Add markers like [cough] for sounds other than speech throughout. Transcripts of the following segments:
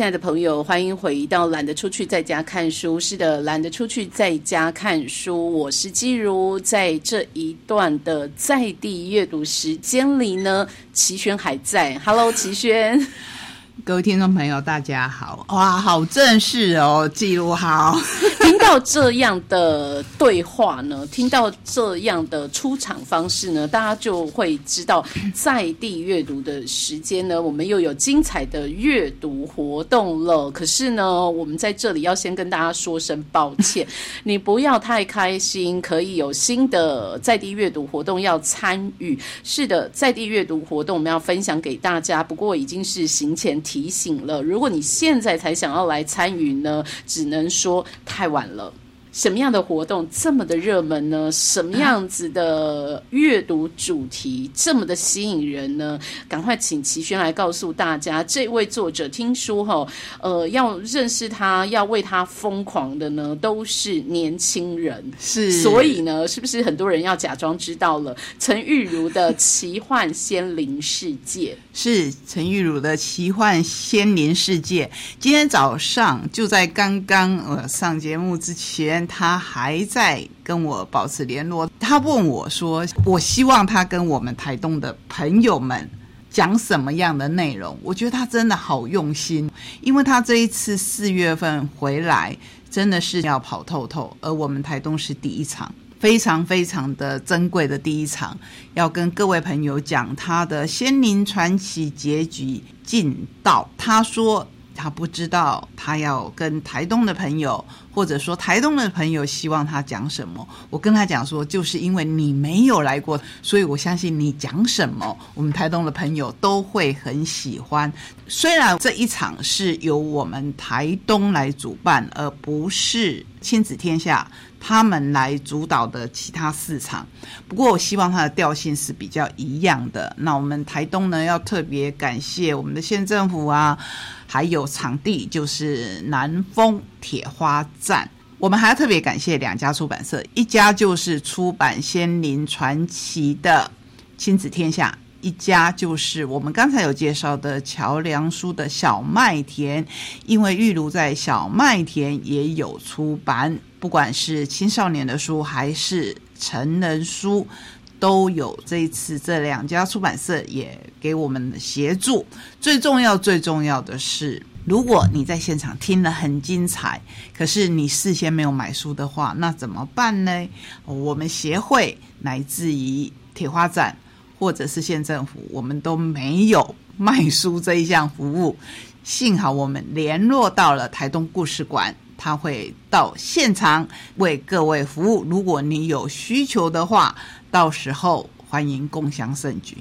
亲爱的朋友，欢迎回到懒得出去在家看书。是的，懒得出去在家看书。我是季如，在这一段的在地阅读时间里呢，齐轩还在。Hello，齐轩。各位听众朋友，大家好！哇，好正式哦，记录好。[laughs] 听到这样的对话呢，听到这样的出场方式呢，大家就会知道，在地阅读的时间呢，我们又有精彩的阅读活动了。可是呢，我们在这里要先跟大家说声抱歉，[laughs] 你不要太开心，可以有新的在地阅读活动要参与。是的，在地阅读活动我们要分享给大家，不过已经是行前。提醒了，如果你现在才想要来参与呢，只能说太晚了。什么样的活动这么的热门呢？什么样子的阅读主题这么的吸引人呢？赶快请齐轩来告诉大家，这位作者听说哈，呃，要认识他，要为他疯狂的呢，都是年轻人。是，所以呢，是不是很多人要假装知道了陈玉如的奇幻仙灵世界？是陈玉茹的奇幻仙灵世界。今天早上就在刚刚呃上节目之前，他还在跟我保持联络。他问我说：“我希望他跟我们台东的朋友们讲什么样的内容？”我觉得他真的好用心，因为他这一次四月份回来，真的是要跑透透，而我们台东是第一场。非常非常的珍贵的第一场，要跟各位朋友讲他的《仙灵传奇》结局进到。他说他不知道他要跟台东的朋友，或者说台东的朋友希望他讲什么。我跟他讲说，就是因为你没有来过，所以我相信你讲什么，我们台东的朋友都会很喜欢。虽然这一场是由我们台东来主办，而不是亲子天下。他们来主导的其他市场，不过我希望它的调性是比较一样的。那我们台东呢，要特别感谢我们的县政府啊，还有场地就是南丰铁花站。我们还要特别感谢两家出版社，一家就是出版《仙林传奇》的亲子天下，一家就是我们刚才有介绍的桥梁书的小麦田，因为玉茹在小麦田也有出版。不管是青少年的书还是成人书，都有这一次这两家出版社也给我们协助。最重要、最重要的是，如果你在现场听了很精彩，可是你事先没有买书的话，那怎么办呢？我们协会乃至于铁花展或者是县政府，我们都没有卖书这一项服务。幸好我们联络到了台东故事馆。他会到现场为各位服务。如果你有需求的话，到时候欢迎共享盛举。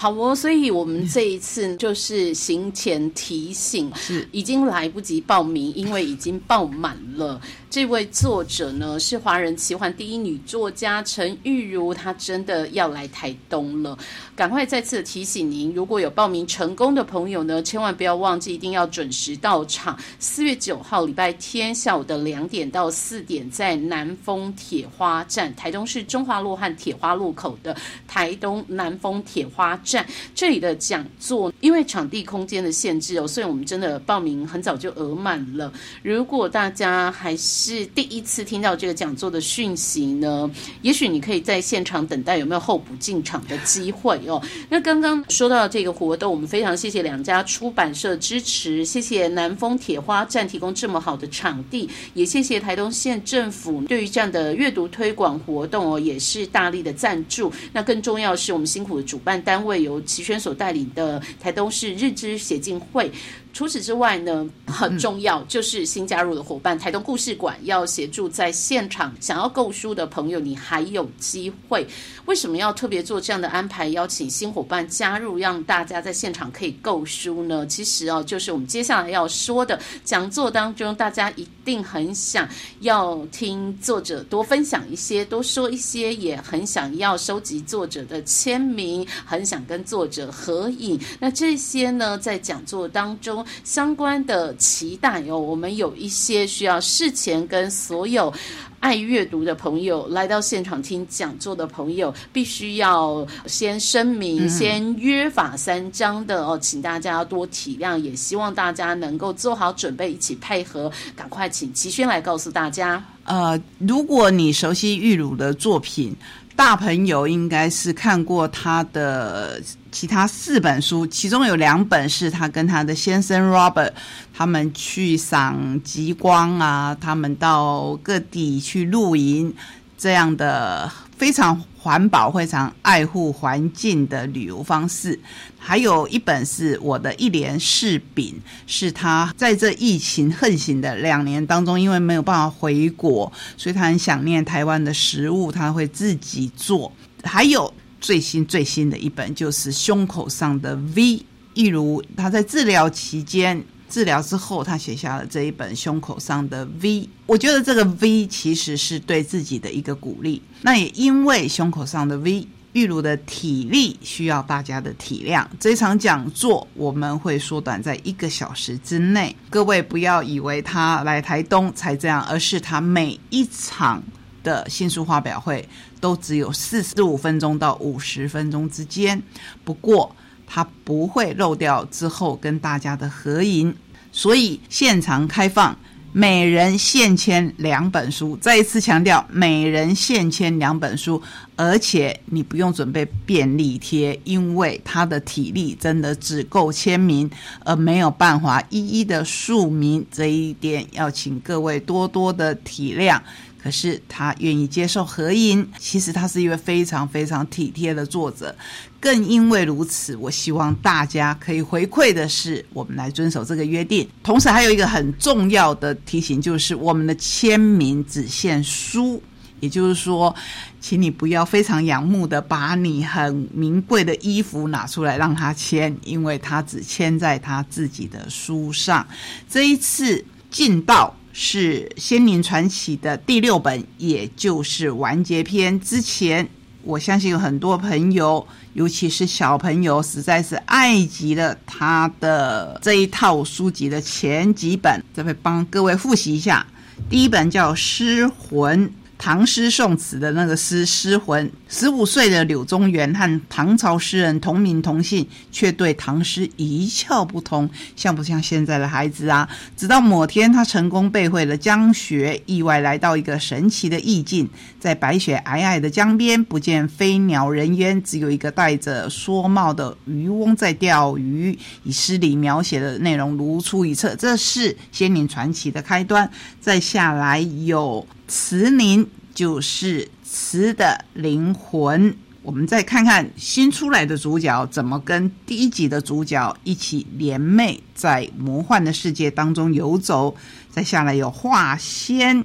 好哦，所以我们 [laughs] 这一次就是行前提醒，是已经来不及报名，因为已经报满了。这位作者呢是华人奇幻第一女作家陈玉如，她真的要来台东了。赶快再次提醒您，如果有报名成功的朋友呢，千万不要忘记，一定要准时到场。四月九号礼拜天下午的两点到四点，在南丰铁花站，台东市中华路和铁花路口的台东南丰铁花站，站这里的讲座，因为场地空间的限制哦，所以我们真的报名很早就额满了。如果大家还是是第一次听到这个讲座的讯息呢，也许你可以在现场等待有没有候补进场的机会哦。那刚刚说到这个活动，我们非常谢谢两家出版社支持，谢谢南丰铁花站提供这么好的场地，也谢谢台东县政府对于这样的阅读推广活动哦，也是大力的赞助。那更重要是我们辛苦的主办单位会由齐宣所带领的台东市日知协进会。除此之外呢，很重要就是新加入的伙伴台东故事馆要协助在现场想要购书的朋友，你还有机会。为什么要特别做这样的安排，邀请新伙伴加入，让大家在现场可以购书呢？其实哦，就是我们接下来要说的讲座当中，大家一定很想要听作者多分享一些，多说一些，也很想要收集作者的签名，很想跟作者合影。那这些呢，在讲座当中。中相关的期待哦。我们有一些需要事前跟所有。爱阅读的朋友来到现场听讲座的朋友，必须要先声明、先约法三章的哦，请大家多体谅，也希望大家能够做好准备，一起配合。赶快请齐轩来告诉大家。呃，如果你熟悉玉茹的作品。大朋友应该是看过他的其他四本书，其中有两本是他跟他的先生 Robert 他们去赏极光啊，他们到各地去露营这样的非常。环保非常爱护环境的旅游方式，还有一本是我的一连柿饼，是他在这疫情横行的两年当中，因为没有办法回国，所以他很想念台湾的食物，他会自己做。还有最新最新的一本就是胸口上的 V，一如他在治疗期间。治疗之后，他写下了这一本胸口上的 V。我觉得这个 V 其实是对自己的一个鼓励。那也因为胸口上的 V，玉茹的体力需要大家的体谅。这场讲座我们会缩短在一个小时之内。各位不要以为他来台东才这样，而是他每一场的新书发表会都只有四十五分钟到五十分钟之间。不过，他不会漏掉之后跟大家的合影，所以现场开放，每人现签两本书。再一次强调，每人现签两本书，而且你不用准备便利贴，因为他的体力真的只够签名，而没有办法一一的署名。这一点要请各位多多的体谅。可是他愿意接受合影，其实他是一位非常非常体贴的作者。更因为如此，我希望大家可以回馈的是，我们来遵守这个约定。同时，还有一个很重要的提醒，就是我们的签名只限书，也就是说，请你不要非常仰慕的把你很名贵的衣服拿出来让他签，因为他只签在他自己的书上。这一次进到。是《仙灵传奇》的第六本，也就是完结篇。之前，我相信有很多朋友，尤其是小朋友，实在是爱极了他的这一套书籍的前几本。这边帮各位复习一下，第一本叫《失魂》。唐诗宋词的那个诗诗魂，十五岁的柳宗元和唐朝诗人同名同姓，却对唐诗一窍不通，像不像现在的孩子啊？直到某天，他成功背会了江雪，意外来到一个神奇的意境，在白雪皑皑的江边，不见飞鸟人烟，只有一个戴着蓑帽的渔翁在钓鱼。以诗里描写的内容如出一辙，这是仙灵传奇的开端。再下来有。慈宁就是词的灵魂。我们再看看新出来的主角怎么跟第一集的主角一起联袂，在魔幻的世界当中游走。再下来有画仙，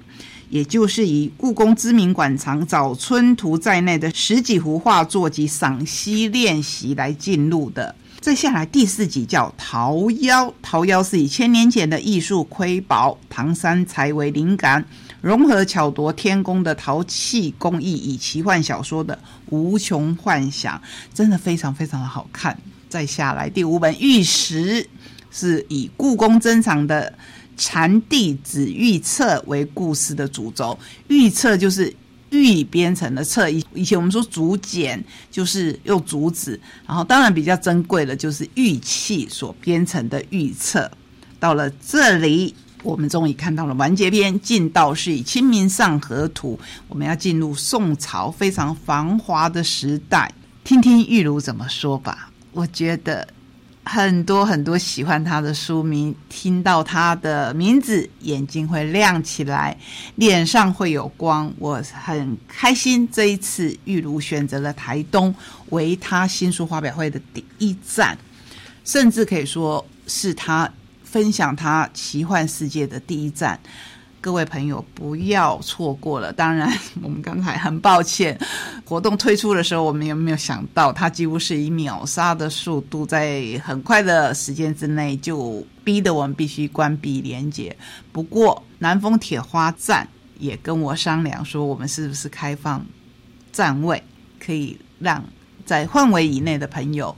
也就是以故宫知名馆藏《早春图》在内的十几幅画作及赏析练习来进入的。再下来第四集叫《桃妖》，桃妖是以千年前的艺术瑰宝唐三彩为灵感。融合巧夺天工的陶器工艺，以奇幻小说的无穷幻想，真的非常非常的好看。再下来第五本《玉石》，是以故宫珍藏的禅弟子玉册为故事的主轴。玉册就是玉编成的册，以以前我们说竹简就是用竹子，然后当然比较珍贵的就是玉器所编成的玉册。到了这里。我们终于看到了完结篇，进道是以《清明上河图》，我们要进入宋朝非常繁华的时代，听听玉茹怎么说吧。我觉得很多很多喜欢他的书迷，听到他的名字，眼睛会亮起来，脸上会有光。我很开心，这一次玉茹选择了台东为他新书发表会的第一站，甚至可以说是他。分享他奇幻世界的第一站，各位朋友不要错过了。当然，[laughs] 我们刚才很抱歉，活动推出的时候，我们有没有想到，他几乎是以秒杀的速度，在很快的时间之内就逼得我们必须关闭连接。不过，南风铁花站也跟我商量说，我们是不是开放站位，可以让在范围以内的朋友。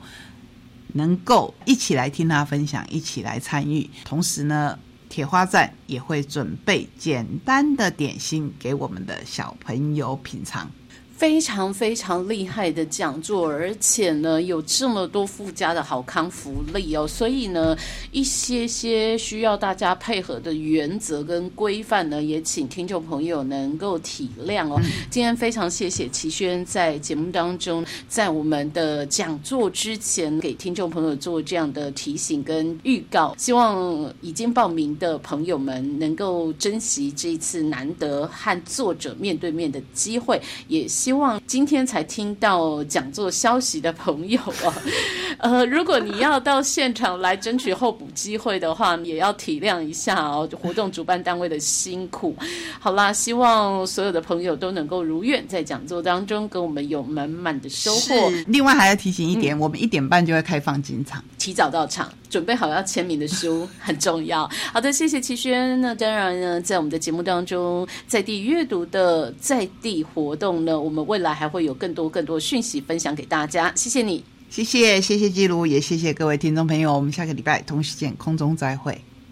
能够一起来听他分享，一起来参与。同时呢，铁花站也会准备简单的点心给我们的小朋友品尝。非常非常厉害的讲座，而且呢有这么多附加的好康福利哦，所以呢一些些需要大家配合的原则跟规范呢，也请听众朋友能够体谅哦。今天非常谢谢齐轩在节目当中，在我们的讲座之前给听众朋友做这样的提醒跟预告，希望已经报名的朋友们能够珍惜这一次难得和作者面对面的机会，也。希希望今天才听到讲座消息的朋友啊，[laughs] 呃，如果你要到现场来争取候补机会的话，也要体谅一下哦，活动主办单位的辛苦。好啦，希望所有的朋友都能够如愿，在讲座当中跟我们有满满的收获。另外还要提醒一点，我们一点半就会开放进场，提早到场，准备好要签名的书很重要。好的，谢谢齐轩。那当然呢，在我们的节目当中，在地阅读的在地活动呢，我们。我们未来还会有更多更多讯息分享给大家，谢谢你，谢谢谢谢记录，也谢谢各位听众朋友，我们下个礼拜同时见，空中再会。